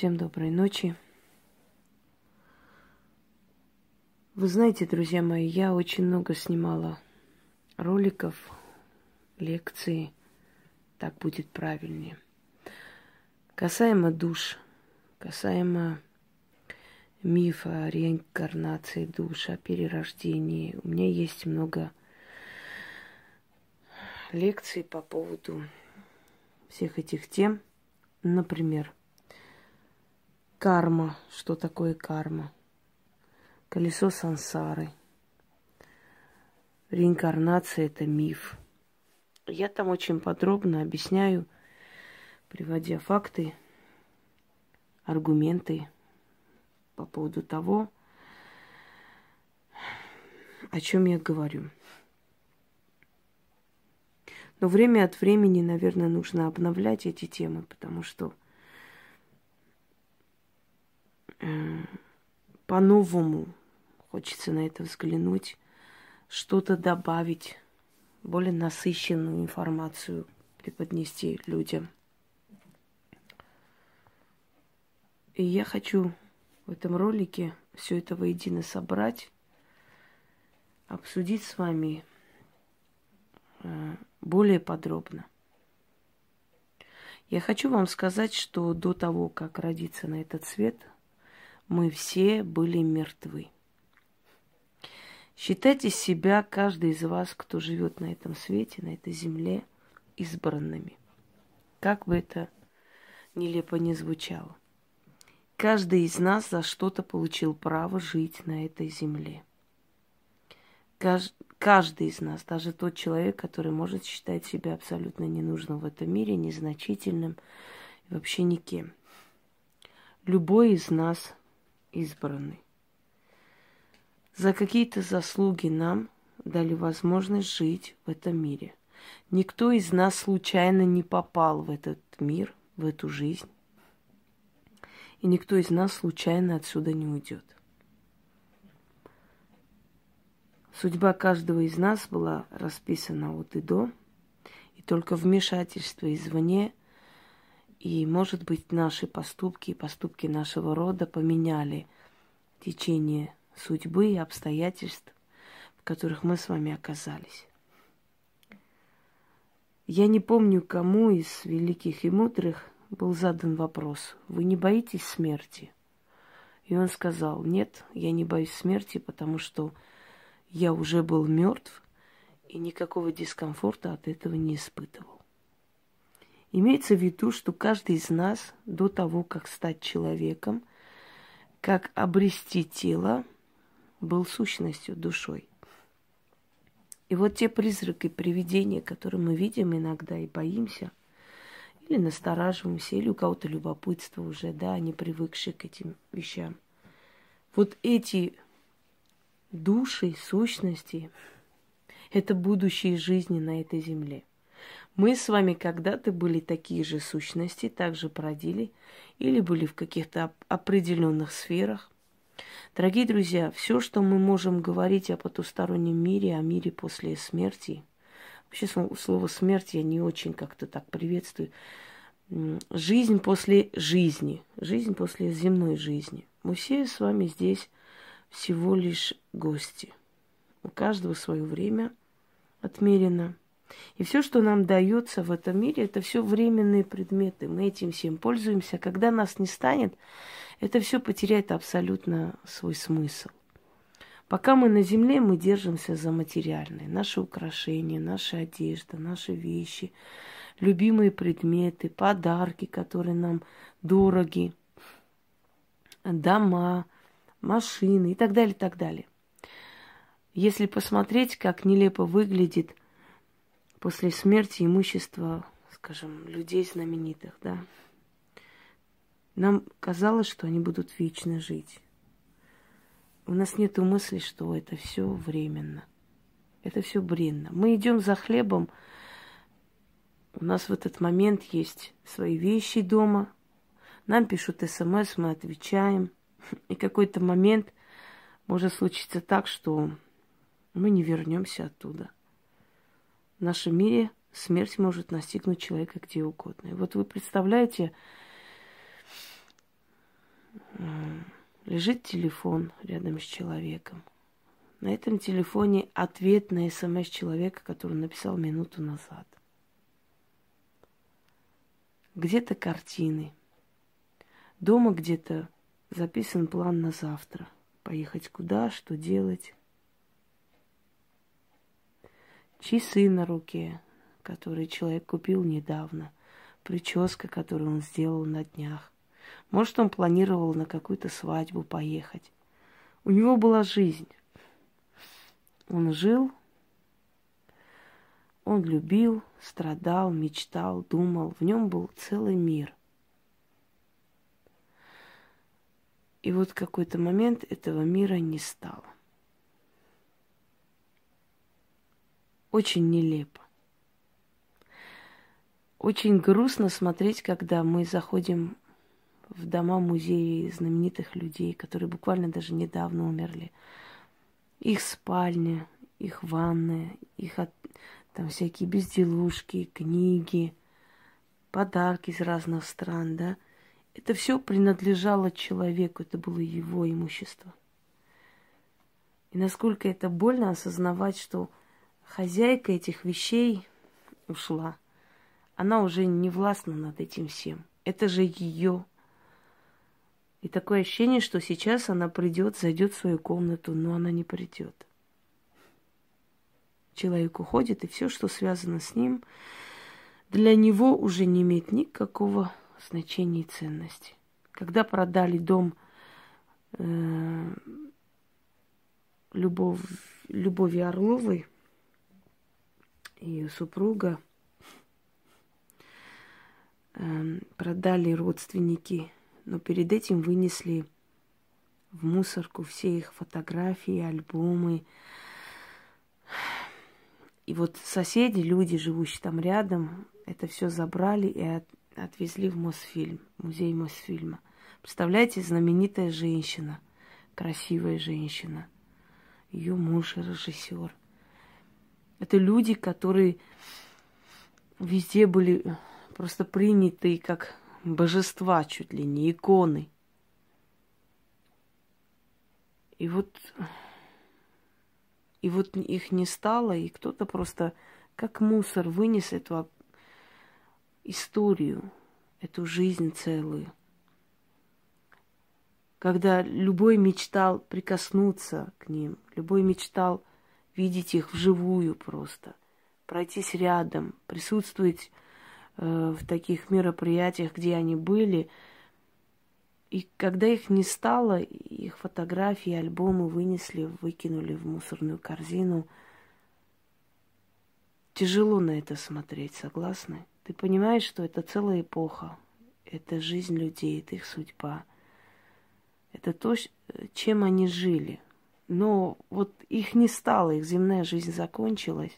Всем доброй ночи. Вы знаете, друзья мои, я очень много снимала роликов, лекций, так будет правильнее. Касаемо душ, касаемо мифа о реинкарнации душ, о перерождении. У меня есть много лекций по поводу всех этих тем. Например, карма. Что такое карма? Колесо сансары. Реинкарнация – это миф. Я там очень подробно объясняю, приводя факты, аргументы – по поводу того, о чем я говорю. Но время от времени, наверное, нужно обновлять эти темы, потому что по-новому хочется на это взглянуть, что-то добавить, более насыщенную информацию преподнести людям. И я хочу в этом ролике все это воедино собрать, обсудить с вами э, более подробно. Я хочу вам сказать, что до того, как родиться на этот свет, мы все были мертвы. Считайте себя, каждый из вас, кто живет на этом свете, на этой земле, избранными. Как бы это нелепо не звучало. Каждый из нас за что-то получил право жить на этой земле. Кажд... Каждый из нас, даже тот человек, который может считать себя абсолютно ненужным в этом мире, незначительным вообще никем. Любой из нас избранный. За какие-то заслуги нам дали возможность жить в этом мире. Никто из нас случайно не попал в этот мир, в эту жизнь и никто из нас случайно отсюда не уйдет. Судьба каждого из нас была расписана от и до, и только вмешательство извне и, может быть, наши поступки и поступки нашего рода поменяли течение судьбы и обстоятельств, в которых мы с вами оказались. Я не помню, кому из великих и мудрых был задан вопрос, вы не боитесь смерти? И он сказал, нет, я не боюсь смерти, потому что я уже был мертв и никакого дискомфорта от этого не испытывал. Имеется в виду, что каждый из нас до того, как стать человеком, как обрести тело, был сущностью, душой. И вот те призраки, привидения, которые мы видим иногда и боимся – или настораживаемся, или у кого-то любопытство уже, да, не привыкшие к этим вещам. Вот эти души, сущности, это будущие жизни на этой земле. Мы с вами когда-то были такие же сущности, также продили или были в каких-то определенных сферах. Дорогие друзья, все, что мы можем говорить о потустороннем мире, о мире после смерти – Вообще слово смерть я не очень как-то так приветствую. Жизнь после жизни, жизнь после земной жизни. Мы все с вами здесь всего лишь гости. У каждого свое время отмерено. И все, что нам дается в этом мире, это все временные предметы. Мы этим всем пользуемся. Когда нас не станет, это все потеряет абсолютно свой смысл. Пока мы на земле, мы держимся за материальные. Наши украшения, наша одежда, наши вещи, любимые предметы, подарки, которые нам дороги, дома, машины и так далее, и так далее. Если посмотреть, как нелепо выглядит после смерти имущество, скажем, людей знаменитых, да, нам казалось, что они будут вечно жить. У нас нет мысли, что это все временно. Это все бренно. Мы идем за хлебом. У нас в этот момент есть свои вещи дома. Нам пишут смс, мы отвечаем. И какой-то момент может случиться так, что мы не вернемся оттуда. В нашем мире смерть может настигнуть человека где угодно. И вот вы представляете, лежит телефон рядом с человеком. На этом телефоне ответ на смс человека, который написал минуту назад. Где-то картины. Дома где-то записан план на завтра. Поехать куда, что делать. Часы на руке, которые человек купил недавно. Прическа, которую он сделал на днях. Может, он планировал на какую-то свадьбу поехать. У него была жизнь. Он жил, он любил, страдал, мечтал, думал. В нем был целый мир. И вот в какой-то момент этого мира не стало. Очень нелепо. Очень грустно смотреть, когда мы заходим в дома музеи знаменитых людей, которые буквально даже недавно умерли. Их спальня, их ванная, их от... там всякие безделушки, книги, подарки из разных стран, да. Это все принадлежало человеку, это было его имущество. И насколько это больно осознавать, что хозяйка этих вещей ушла. Она уже не властна над этим всем. Это же ее и такое ощущение, что сейчас она придет, зайдет в свою комнату, но она не придет. Человек уходит, и все, что связано с ним, для него уже не имеет никакого значения и ценности. Когда продали дом э, Любовь, Любови Орловой, ее супруга, э, продали родственники но перед этим вынесли в мусорку все их фотографии, альбомы. И вот соседи, люди, живущие там рядом, это все забрали и от, отвезли в Мосфильм, музей Мосфильма. Представляете, знаменитая женщина, красивая женщина, ее муж режиссер. Это люди, которые везде были просто приняты как божества чуть ли не, иконы. И вот, и вот их не стало, и кто-то просто как мусор вынес эту историю, эту жизнь целую. Когда любой мечтал прикоснуться к ним, любой мечтал видеть их вживую просто, пройтись рядом, присутствовать Э, в таких мероприятиях, где они были. И когда их не стало, их фотографии, альбомы вынесли, выкинули в мусорную корзину. Тяжело на это смотреть, согласны? Ты понимаешь, что это целая эпоха, это жизнь людей, это их судьба. Это то, чем они жили. Но вот их не стало, их земная жизнь закончилась.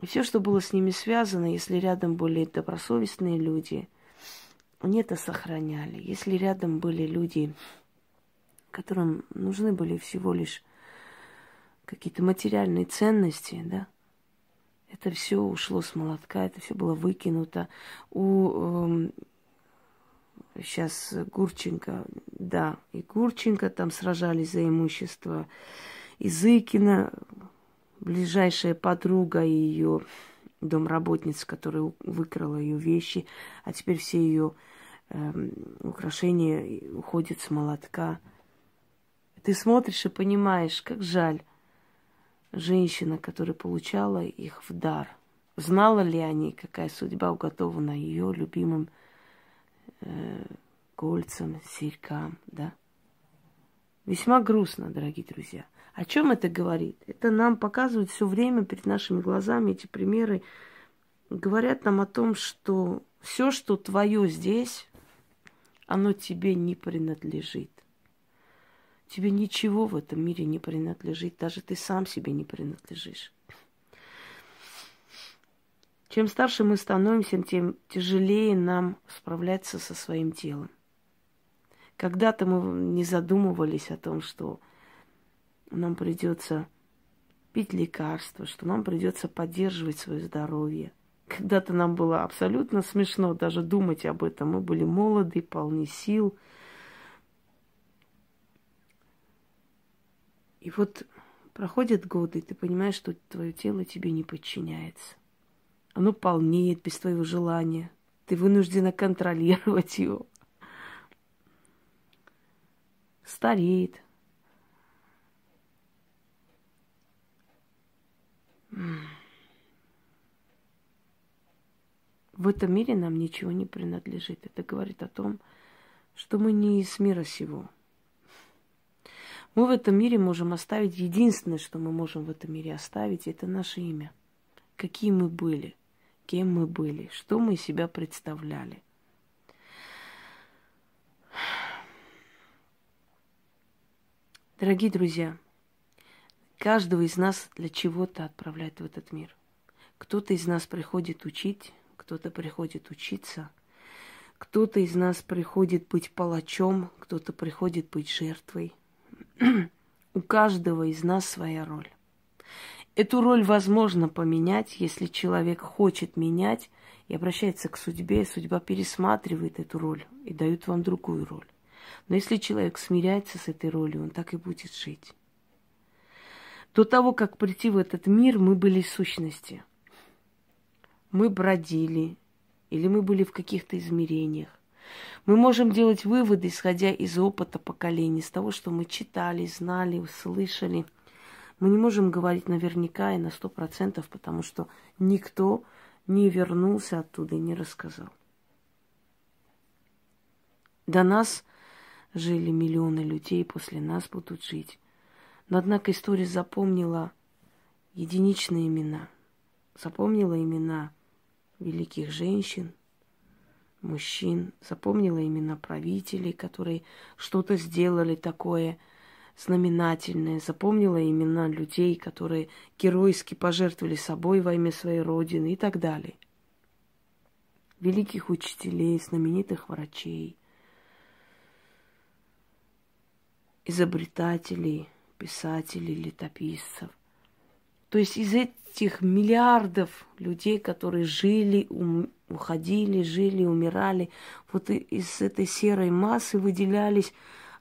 И все, что было с ними связано, если рядом были добросовестные люди, они это сохраняли. Если рядом были люди, которым нужны были всего лишь какие-то материальные ценности, да, это все ушло с молотка, это все было выкинуто. У э, сейчас Гурченко, да, и Гурченко там сражались за имущество, и Зыкина, ближайшая подруга и ее домработница, которая выкрала ее вещи, а теперь все ее э, эм, украшения уходят с молотка. Ты смотришь и понимаешь, как жаль женщина, которая получала их в дар. Знала ли они, какая судьба уготована ее любимым э, кольцам, серькам, да? Весьма грустно, дорогие друзья. О чем это говорит? Это нам показывают все время перед нашими глазами эти примеры. Говорят нам о том, что все, что твое здесь, оно тебе не принадлежит. Тебе ничего в этом мире не принадлежит, даже ты сам себе не принадлежишь. Чем старше мы становимся, тем тяжелее нам справляться со своим телом. Когда-то мы не задумывались о том, что нам придется пить лекарства, что нам придется поддерживать свое здоровье. Когда-то нам было абсолютно смешно даже думать об этом. Мы были молоды, полны сил. И вот проходят годы, и ты понимаешь, что твое тело тебе не подчиняется. Оно полнеет без твоего желания. Ты вынуждена контролировать его. Стареет. В этом мире нам ничего не принадлежит. Это говорит о том, что мы не из мира сего. Мы в этом мире можем оставить, единственное, что мы можем в этом мире оставить, это наше имя. Какие мы были, кем мы были, что мы из себя представляли. Дорогие друзья, каждого из нас для чего-то отправляет в этот мир. Кто-то из нас приходит учить, кто-то приходит учиться, кто-то из нас приходит быть палачом, кто-то приходит быть жертвой – у каждого из нас своя роль. Эту роль возможно поменять, если человек хочет менять и обращается к судьбе, судьба пересматривает эту роль и дает вам другую роль. Но если человек смиряется с этой ролью, он так и будет жить. До того, как прийти в этот мир, мы были сущности. Мы бродили, или мы были в каких-то измерениях. Мы можем делать выводы, исходя из опыта поколений, из того, что мы читали, знали, услышали. Мы не можем говорить наверняка и на сто процентов, потому что никто не вернулся оттуда и не рассказал. До нас жили миллионы людей, после нас будут жить. Но, однако, история запомнила единичные имена. Запомнила имена великих женщин – мужчин, запомнила имена правителей, которые что-то сделали такое знаменательное, запомнила имена людей, которые геройски пожертвовали собой во имя своей родины и так далее. Великих учителей, знаменитых врачей, изобретателей, писателей, летописцев. То есть из этих миллиардов людей, которые жили, уходили, жили, умирали. Вот из этой серой массы выделялись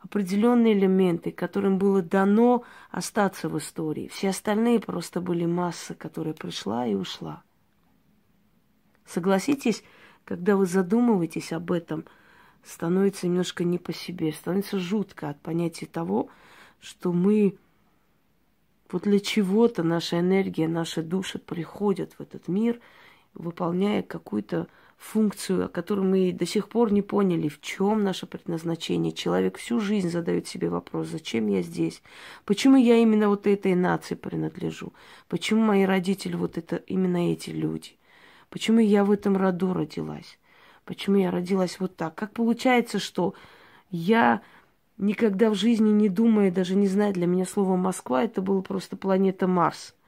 определенные элементы, которым было дано остаться в истории. Все остальные просто были масса, которая пришла и ушла. Согласитесь, когда вы задумываетесь об этом, становится немножко не по себе, становится жутко от понятия того, что мы вот для чего-то наша энергия, наши души приходят в этот мир – выполняя какую-то функцию, о которой мы до сих пор не поняли, в чем наше предназначение. Человек всю жизнь задает себе вопрос, зачем я здесь? Почему я именно вот этой нации принадлежу? Почему мои родители вот это именно эти люди? Почему я в этом роду родилась? Почему я родилась вот так? Как получается, что я никогда в жизни не думая, даже не зная для меня слово Москва, это была просто планета Марс –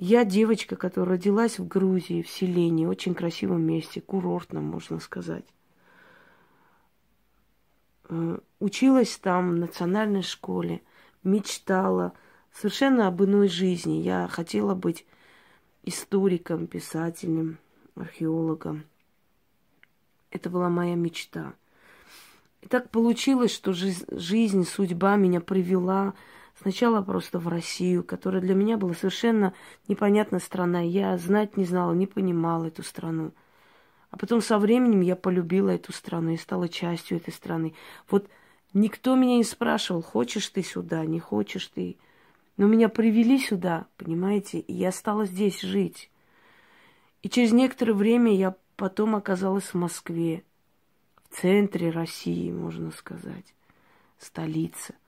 я девочка, которая родилась в Грузии, в селении, очень красивом месте, курортном, можно сказать. Э, училась там в национальной школе, мечтала совершенно об иной жизни. Я хотела быть историком, писателем, археологом. Это была моя мечта. И так получилось, что жизнь, судьба меня привела Сначала просто в Россию, которая для меня была совершенно непонятная страна. Я знать не знала, не понимала эту страну. А потом со временем я полюбила эту страну и стала частью этой страны. Вот никто меня не спрашивал, хочешь ты сюда, не хочешь ты. Но меня привели сюда, понимаете, и я стала здесь жить. И через некоторое время я потом оказалась в Москве, в центре России, можно сказать, столица –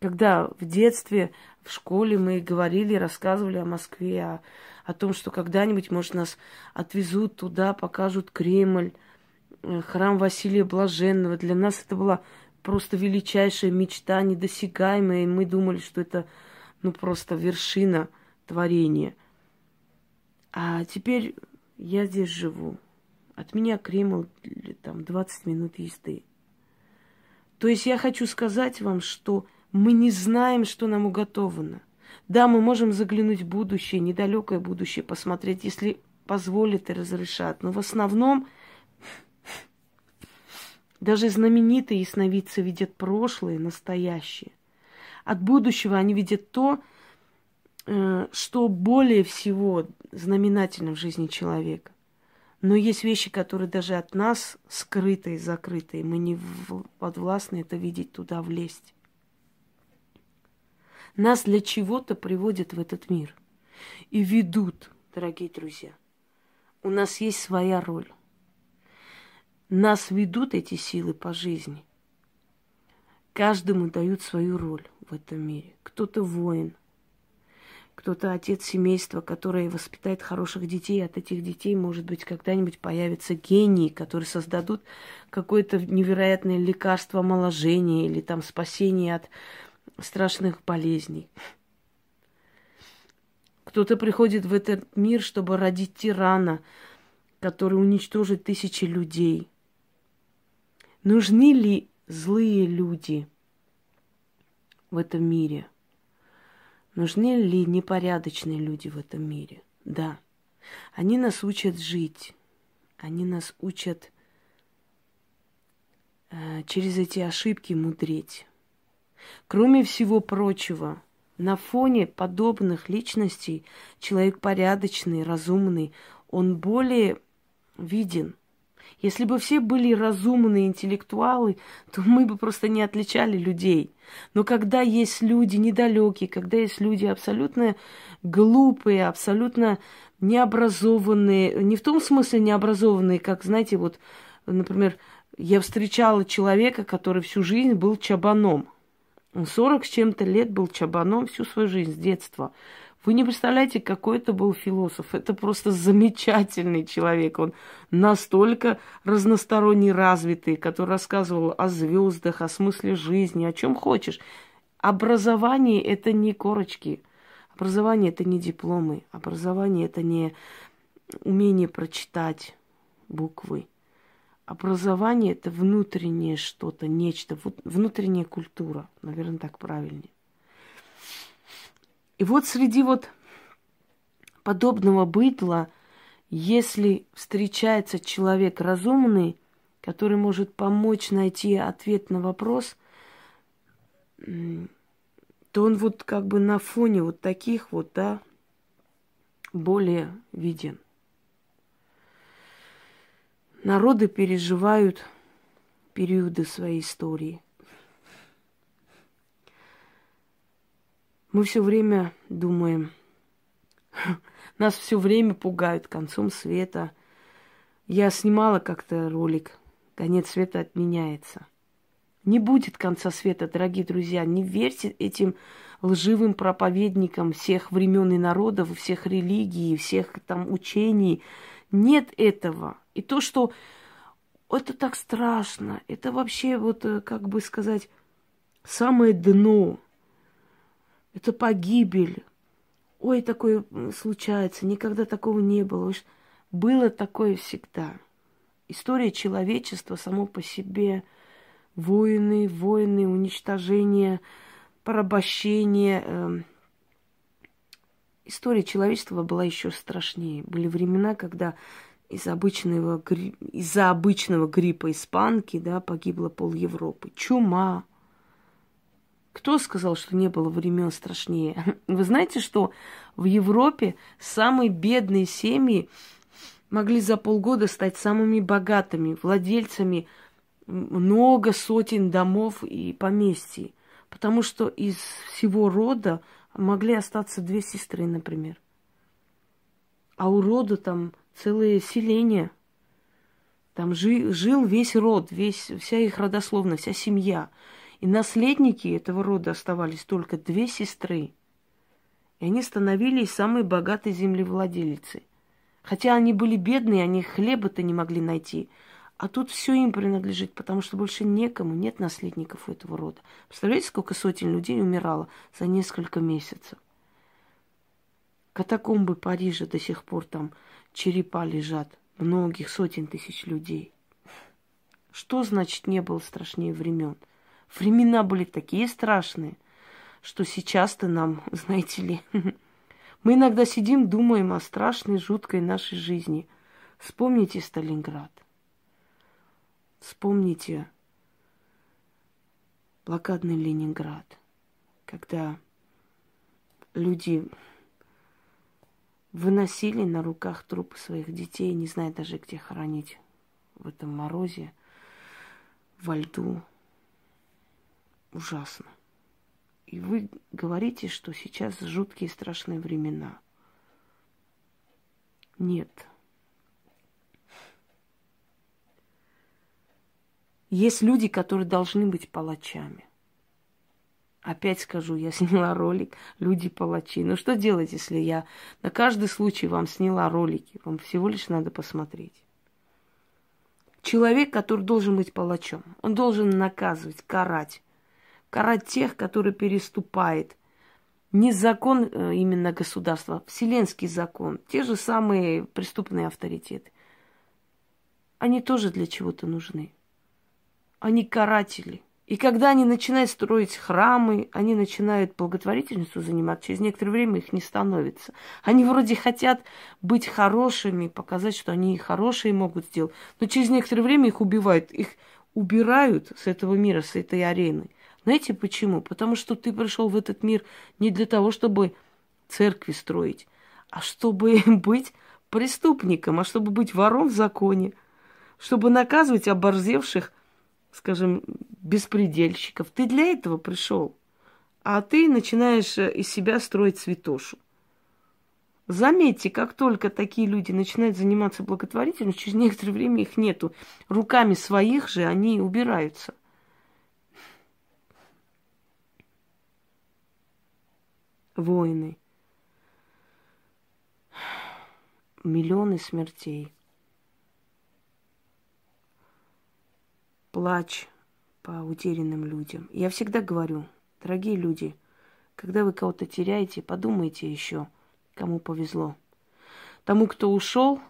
когда в детстве, в школе мы говорили, рассказывали о Москве, о, о том, что когда-нибудь, может, нас отвезут туда, покажут Кремль, э, храм Василия Блаженного. Для нас это была просто величайшая мечта, недосягаемая, и мы думали, что это ну просто вершина творения. А теперь я здесь живу. От меня Кремль там 20 минут езды. То есть я хочу сказать вам, что мы не знаем, что нам уготовано. Да, мы можем заглянуть в будущее, недалекое будущее, посмотреть, если позволит и разрешат. Но в основном даже знаменитые ясновидцы видят прошлое, настоящее. от будущего они видят то, э, что более всего знаменательно в жизни человека. Но есть вещи, которые даже от нас скрытые, закрытые. Мы не подвластны это видеть, туда влезть. Нас для чего-то приводят в этот мир и ведут, дорогие друзья. У нас есть своя роль. Нас ведут эти силы по жизни. Каждому дают свою роль в этом мире. Кто-то воин, кто-то отец семейства, который воспитает хороших детей. От этих детей, может быть, когда-нибудь появятся гении, которые создадут какое-то невероятное лекарство омоложения или там спасение от страшных болезней. Кто-то приходит в этот мир, чтобы родить тирана, который уничтожит тысячи людей. Нужны ли злые люди в этом мире? Нужны ли непорядочные люди в этом мире? Да. Они нас учат жить. Они нас учат э, через эти ошибки мудреть. Кроме всего прочего, на фоне подобных личностей человек порядочный, разумный, он более виден – если бы все были разумные интеллектуалы, то мы бы просто не отличали людей. Но когда есть люди недалекие, когда есть люди абсолютно глупые, абсолютно необразованные, не в том смысле необразованные, как, знаете, вот, например, я встречала человека, который всю жизнь был чабаном. 40 с чем-то лет был чабаном всю свою жизнь, с детства. Вы не представляете, какой это был философ. Это просто замечательный человек. Он настолько разносторонне развитый, который рассказывал о звездах, о смысле жизни, о чем хочешь. Образование – это не корочки. Образование – это не дипломы. Образование – это не умение прочитать буквы. Образование – это внутреннее что-то, нечто, внутренняя культура. Наверное, так правильнее. И вот среди вот подобного бытла, если встречается человек разумный, который может помочь найти ответ на вопрос, то он вот как бы на фоне вот таких вот, да, более виден. Народы переживают периоды своей истории. Мы все время думаем, нас все время пугают концом света. Я снимала как-то ролик «Конец света отменяется». Не будет конца света, дорогие друзья. Не верьте этим лживым проповедникам всех времен и народов, всех религий, всех там учений. Нет этого. И то, что это так страшно, это вообще вот, э, как бы сказать, самое дно это погибель. Ой, такое случается, никогда такого не было. Было такое всегда. История человечества само по себе, войны, войны, уничтожение, порабощение. Э, история человечества была еще страшнее. Были времена, когда из обычного, из-за обычного гриппа испанки да, погибло пол Европы. Чума, кто сказал, что не было времен страшнее? Вы знаете, что в Европе самые бедные семьи могли за полгода стать самыми богатыми, владельцами много сотен домов и поместий. Потому что из всего рода могли остаться две сестры, например. А у рода там целое селение. Там жил, жил весь род, весь, вся их родословная, вся семья. И наследники этого рода оставались только две сестры. И они становились самой богатой землевладелицей. Хотя они были бедные, они хлеба-то не могли найти. А тут все им принадлежит, потому что больше некому, нет наследников у этого рода. Представляете, сколько сотен людей умирало за несколько месяцев? Катакомбы Парижа до сих пор там черепа лежат. Многих сотен тысяч людей. Что значит не было страшнее времен? Времена были такие страшные, что сейчас-то нам, знаете ли, мы иногда сидим, думаем о страшной, жуткой нашей жизни. Вспомните Сталинград. Вспомните блокадный Ленинград. когда люди выносили на руках трупы своих детей, не зная даже, где хоронить в этом морозе, во льду. Ужасно. И вы говорите, что сейчас жуткие страшные времена. Нет. Есть люди, которые должны быть палачами. Опять скажу, я сняла ролик «Люди палачи». Ну что делать, если я на каждый случай вам сняла ролики? Вам всего лишь надо посмотреть. Человек, который должен быть палачом, он должен наказывать, карать. Карать тех, которые переступают. Не закон э, именно государства, а вселенский закон. Те же самые преступные авторитеты. Они тоже для чего-то нужны. Они каратели. И когда они начинают строить храмы, они начинают благотворительностью заниматься, через некоторое время их не становится. Они вроде хотят быть хорошими, показать, что они хорошие могут сделать, но через некоторое время их убивают, их убирают с этого мира, с этой арены. Знаете почему? Потому что ты пришел в этот мир не для того, чтобы церкви строить, а чтобы быть преступником, а чтобы быть вором в законе, чтобы наказывать оборзевших скажем, беспредельщиков. Ты для этого пришел. А ты начинаешь э, из себя строить святошу. Заметьте, как только такие люди начинают заниматься благотворительностью, через некоторое время их нету. Руками своих же они убираются. Войны. Миллионы смертей. плач по утерянным людям. Я всегда говорю, дорогие люди, когда вы кого-то теряете, подумайте еще, кому повезло. Тому, кто ушел,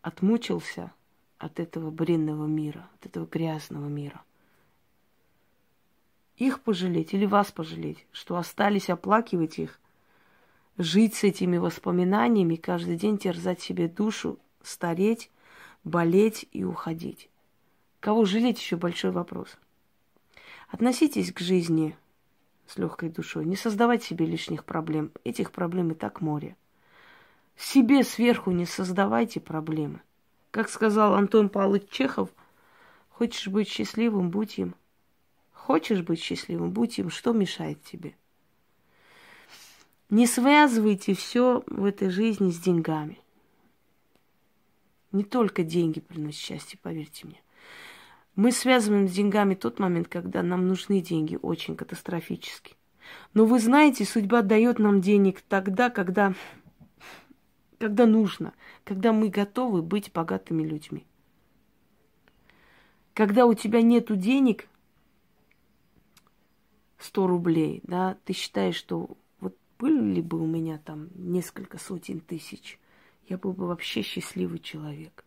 отмучился от этого бренного мира, от этого грязного мира. Их пожалеть или вас пожалеть, что остались оплакивать их, жить с этими воспоминаниями, каждый день терзать себе душу, стареть, болеть и уходить. Кого жалеть еще большой вопрос. Относитесь к жизни с легкой душой. Не создавайте себе лишних проблем. Этих проблем и так море. Себе сверху не создавайте проблемы. Как сказал Антон Павлович Чехов, хочешь быть счастливым, будь им. Хочешь быть счастливым, будь им. Что мешает тебе? Не связывайте все в этой жизни с деньгами. Не только деньги приносят счастье, поверьте мне. Мы связываем с деньгами тот момент, когда нам нужны деньги очень катастрофически. Но вы знаете, судьба дает нам денег тогда, когда, когда нужно, когда мы готовы быть богатыми людьми. Когда у тебя нету денег, 100 рублей, да, ты считаешь, что вот были бы у меня там несколько сотен тысяч, я был бы вообще счастливый человек.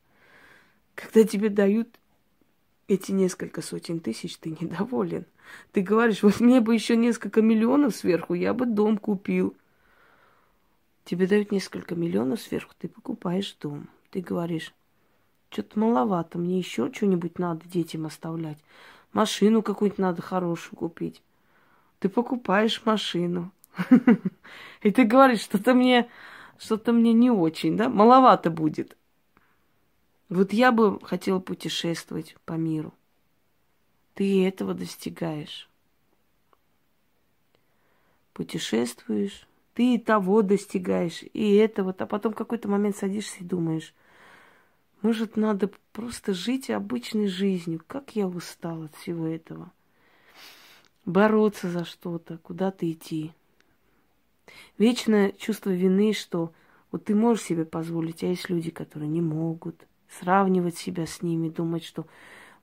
Когда тебе дают эти несколько сотен тысяч ты недоволен. Ты говоришь, вот мне бы еще несколько миллионов сверху, я бы дом купил. Тебе дают несколько миллионов сверху, ты покупаешь дом. Ты говоришь, что-то маловато, мне еще что-нибудь надо детям оставлять. Машину какую-нибудь надо хорошую купить. Ты покупаешь машину. И ты говоришь, что-то мне, что-то мне не очень, да? Маловато будет. Вот я бы хотела путешествовать по миру. Ты этого достигаешь. Путешествуешь, ты и того достигаешь, и этого. А потом в какой-то момент садишься и думаешь, может, надо просто жить обычной жизнью. Как я устал от всего этого. Бороться за что-то, куда-то идти. Вечное чувство вины, что вот ты можешь себе позволить, а есть люди, которые не могут сравнивать себя с ними, думать, что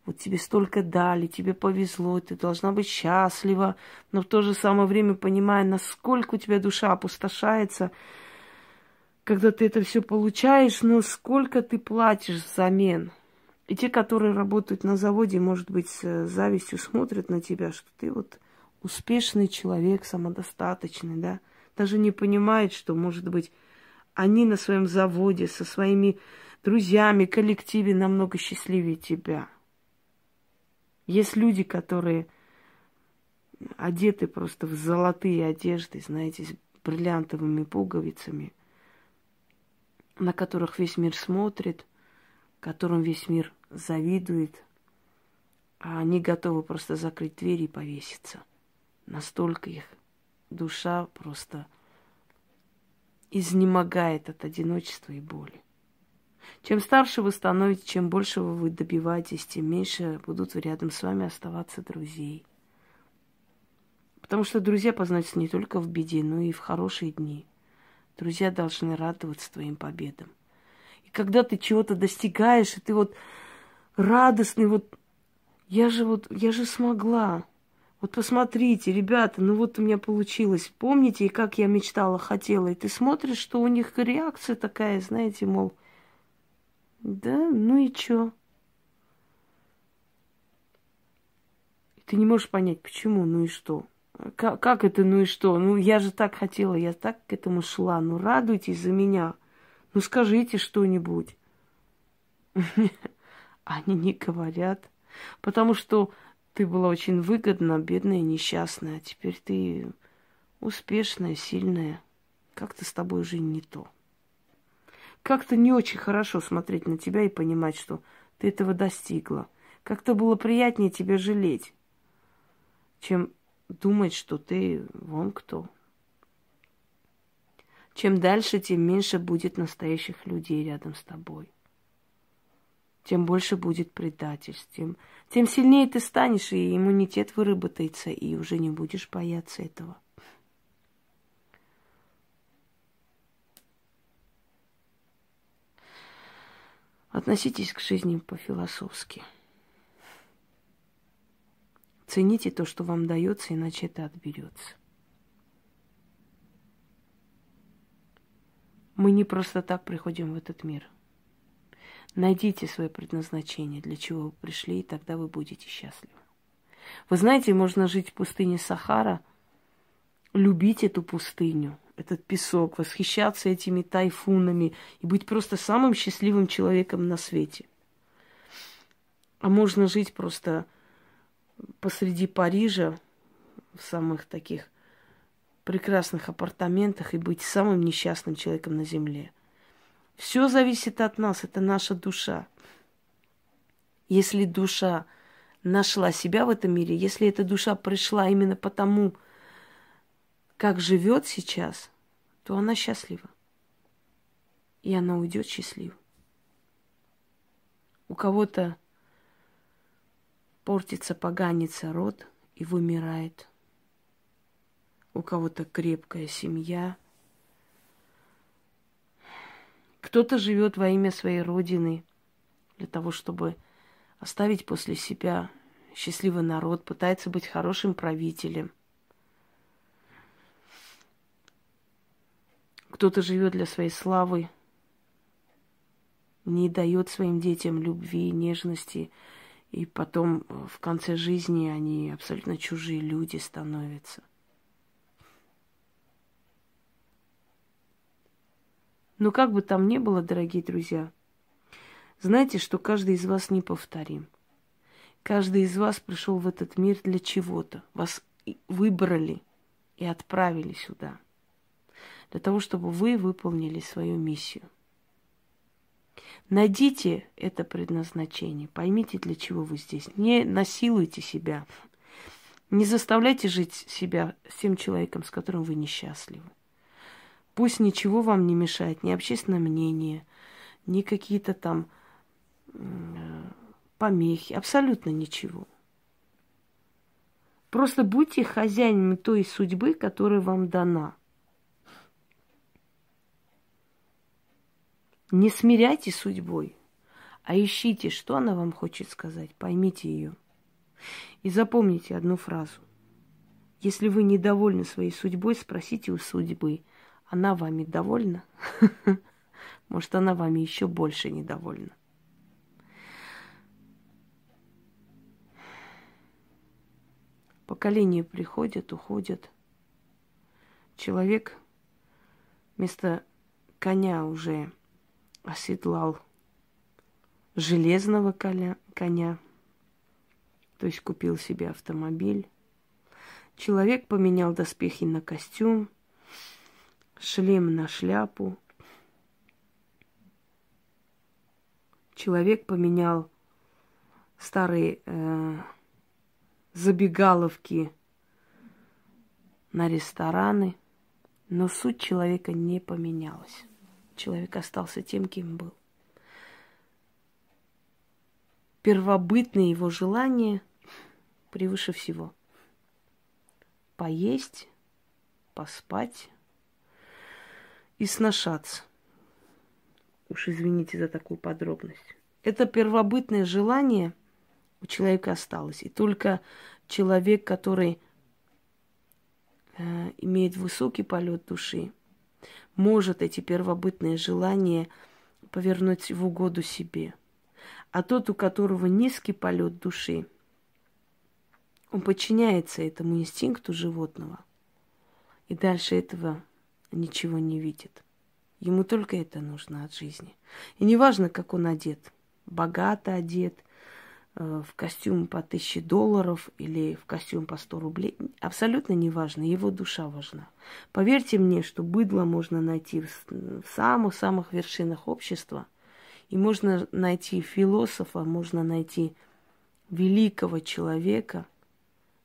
вот тебе столько дали, тебе повезло, ты должна быть счастлива, но в то же самое время понимая, насколько у тебя душа опустошается, когда ты это все получаешь, но сколько ты платишь взамен. И те, которые работают на заводе, может быть, с завистью смотрят на тебя, что ты вот успешный человек, самодостаточный, да, даже не понимают, что, может быть, они на своем заводе со своими друзьями, коллективе намного счастливее тебя. Есть люди, которые одеты просто в золотые одежды, знаете, с бриллиантовыми пуговицами, на которых весь мир смотрит, которым весь мир завидует, а они готовы просто закрыть дверь и повеситься. Настолько их душа просто изнемогает от одиночества и боли. Чем старше вы становитесь, чем больше вы добиваетесь, тем меньше будут рядом с вами оставаться друзей. Потому что друзья познаются не только в беде, но и в хорошие дни. Друзья должны радоваться твоим победам. И когда ты чего-то достигаешь, и ты вот радостный, вот я же вот, я же смогла. Вот посмотрите, ребята, ну вот у меня получилось. Помните, как я мечтала, хотела? И ты смотришь, что у них реакция такая, знаете, мол, да, ну и чё? Ты не можешь понять, почему, ну и что? Как, как это, ну и что? Ну, я же так хотела, я так к этому шла. Ну, радуйтесь за меня. Ну, скажите что-нибудь. Они не говорят. Потому что ты была очень выгодна, бедная, несчастная. А теперь ты успешная, сильная. Как-то с тобой уже не то. Как-то не очень хорошо смотреть на тебя и понимать, что ты этого достигла. Как-то было приятнее тебя жалеть, чем думать, что ты вон кто. Чем дальше, тем меньше будет настоящих людей рядом с тобой. Тем больше будет предательств, тем, тем сильнее ты станешь, и иммунитет выработается, и уже не будешь бояться этого. Относитесь к жизни по-философски. Цените то, что вам дается, иначе это отберется. Мы не просто так приходим в этот мир. Найдите свое предназначение, для чего вы пришли, и тогда вы будете счастливы. Вы знаете, можно жить в пустыне Сахара, любить эту пустыню, этот песок, восхищаться этими тайфунами и быть просто самым счастливым человеком на свете. А можно жить просто посреди Парижа, в самых таких прекрасных апартаментах и быть самым несчастным человеком на земле. Все зависит от нас, это наша душа. Если душа нашла себя в этом мире, если эта душа пришла именно потому, как живет сейчас, то она счастлива. И она уйдет счастлива. У кого-то портится, поганится род и вымирает. У кого-то крепкая семья. Кто-то живет во имя своей родины для того, чтобы оставить после себя счастливый народ, пытается быть хорошим правителем. Кто-то живет для своей славы, не дает своим детям любви, нежности, и потом э, в конце жизни они абсолютно чужие люди становятся. Но как бы там ни было, дорогие друзья, знайте, что каждый из вас неповторим. Каждый из вас пришел в этот мир для чего-то. Вас выбрали и отправили сюда. Для того, чтобы вы выполнили свою миссию. Найдите это предназначение, поймите, для чего вы здесь. Не насилуйте себя, не заставляйте жить себя с тем человеком, с которым вы несчастливы. Пусть ничего вам не мешает, ни общественное мнение, ни какие-то там помехи, абсолютно ничего. Просто будьте хозяинами той судьбы, которая вам дана – Не смиряйте судьбой, а ищите, что она вам хочет сказать. Поймите ее. И запомните одну фразу. Если вы недовольны своей судьбой, спросите у судьбы, она вами довольна? Может, она вами еще больше недовольна. Поколения приходят, уходят. Человек вместо коня уже оседлал железного коня, коня, то есть купил себе автомобиль, Человек поменял доспехи на костюм, шлем на шляпу. Человек поменял старые э, забегаловки на рестораны, но суть человека не поменялась. Человек остался тем, кем был. Первобытное его желание превыше всего. Поесть, поспать и сношаться. Уж извините за такую подробность. Это первобытное желание у человека осталось. И только человек, который э, имеет высокий полет души, может эти первобытные желания повернуть в угоду себе. А тот, у которого низкий полет души, он подчиняется этому инстинкту животного. И дальше этого ничего не видит. Ему только это нужно от жизни. И неважно, как он одет. Богато одет, в костюм по тысяче долларов или в костюм по сто рублей. Абсолютно неважно, его душа важна. Поверьте мне, что быдло можно найти в самых-самых вершинах общества. И можно найти философа, можно найти великого человека,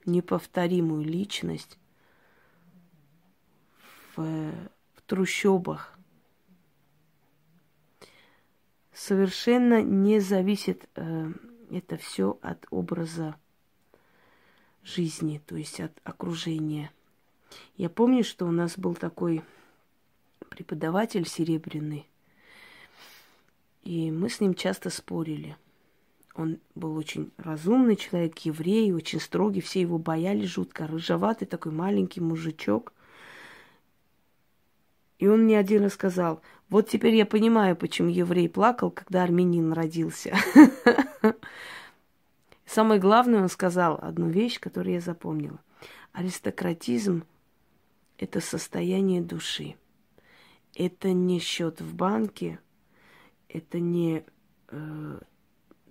неповторимую личность в, в трущобах, совершенно не зависит э, это все от образа жизни, то есть от окружения. Я помню, что у нас был такой преподаватель серебряный, и мы с ним часто спорили. Он был очень разумный человек, еврей, очень строгий, все его боялись жутко, рыжеватый такой маленький мужичок. И он мне один раз сказал, вот теперь я понимаю, почему еврей плакал, когда армянин родился. Самое главное, он сказал одну вещь, которую я запомнила. Аристократизм – это состояние души. Это не счет в банке, это не э,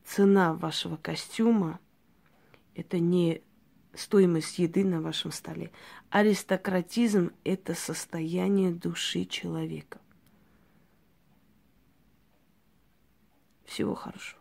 цена вашего костюма, это не стоимость еды на вашем столе. Аристократизм – это состояние души человека. Всего хорошего.